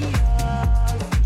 Yeah.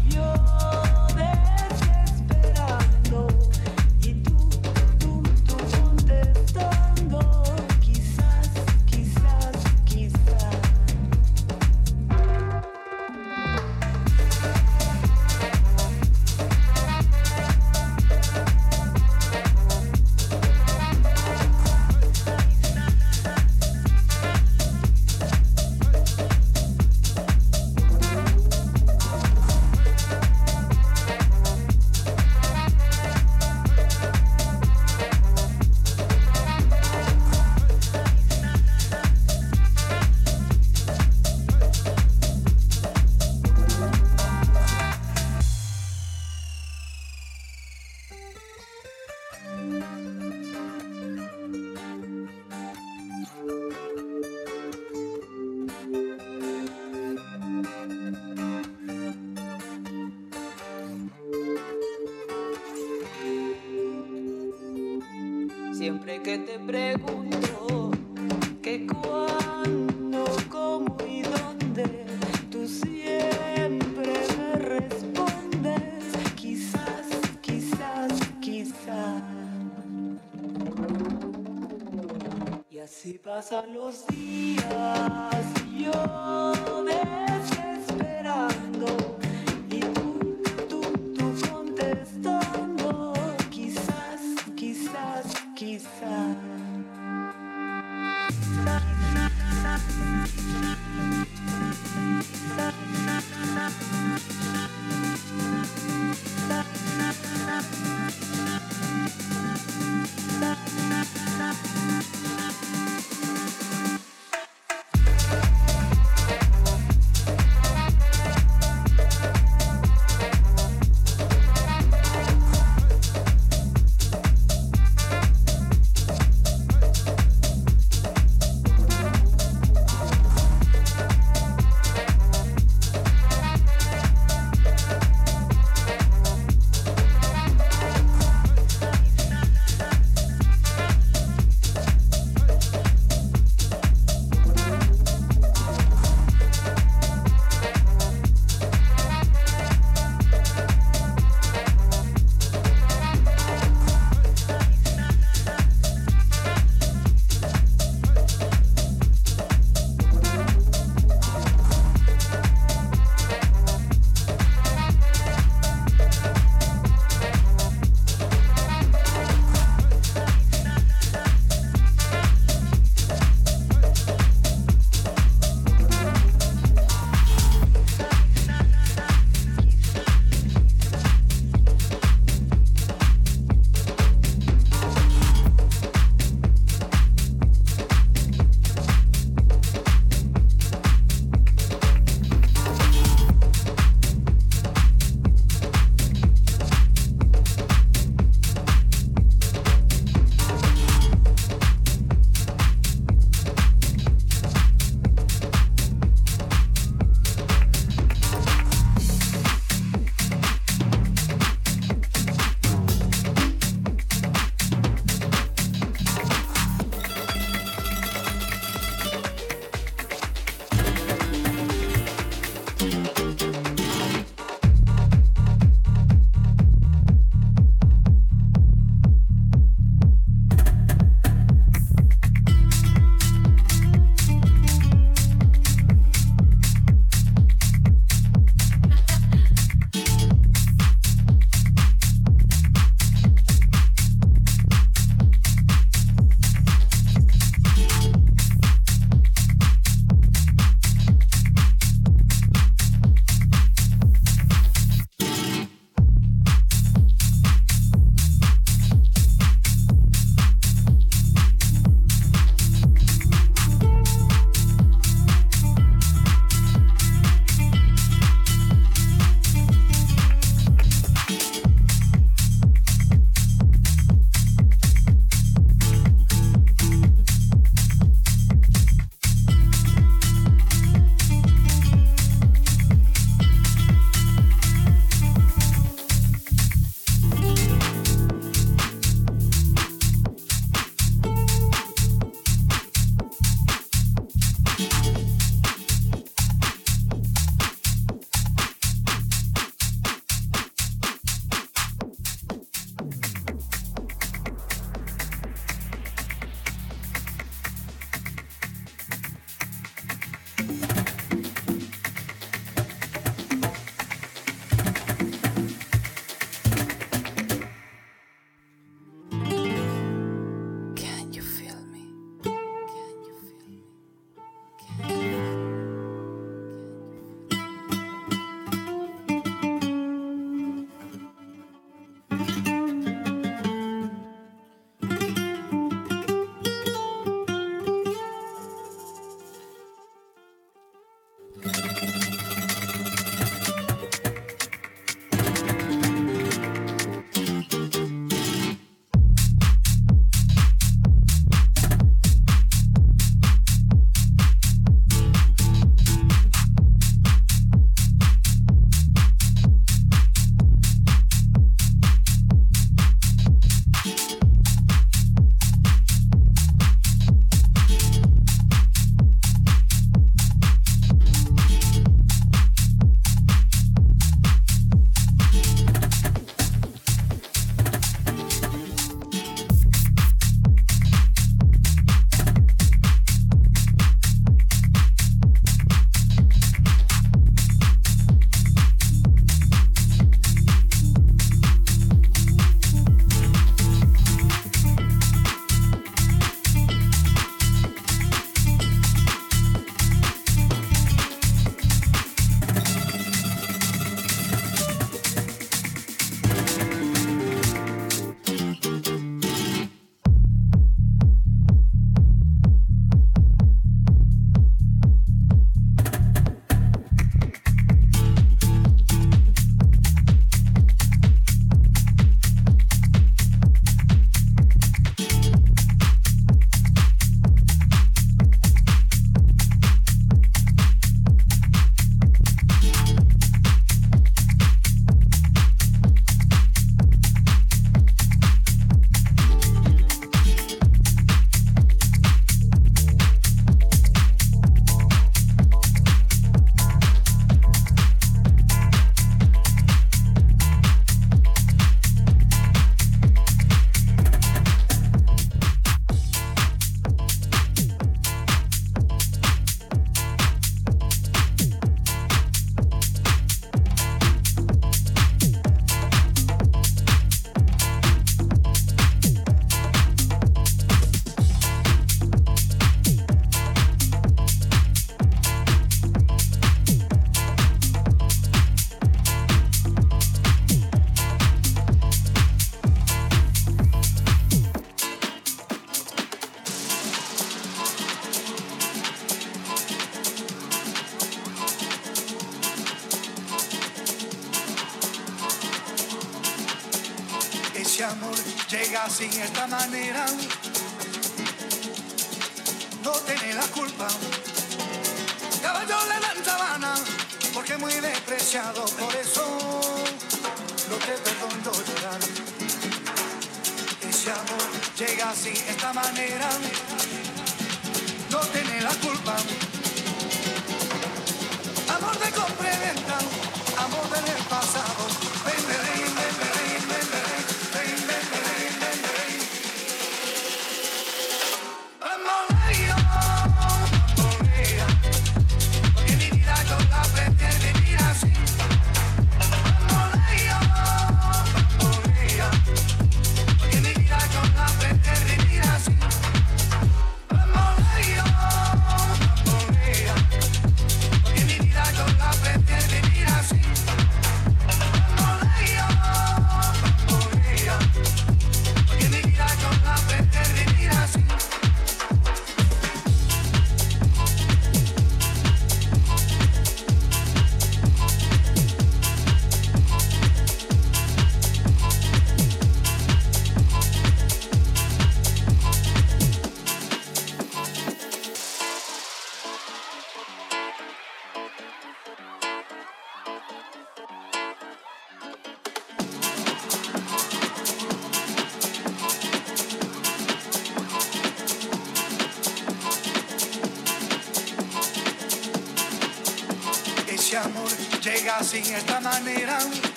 see.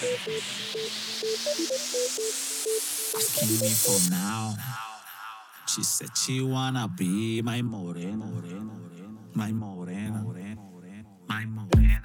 Excuse me for now. She said she wanna be my morena, my morena, my morena. My morena.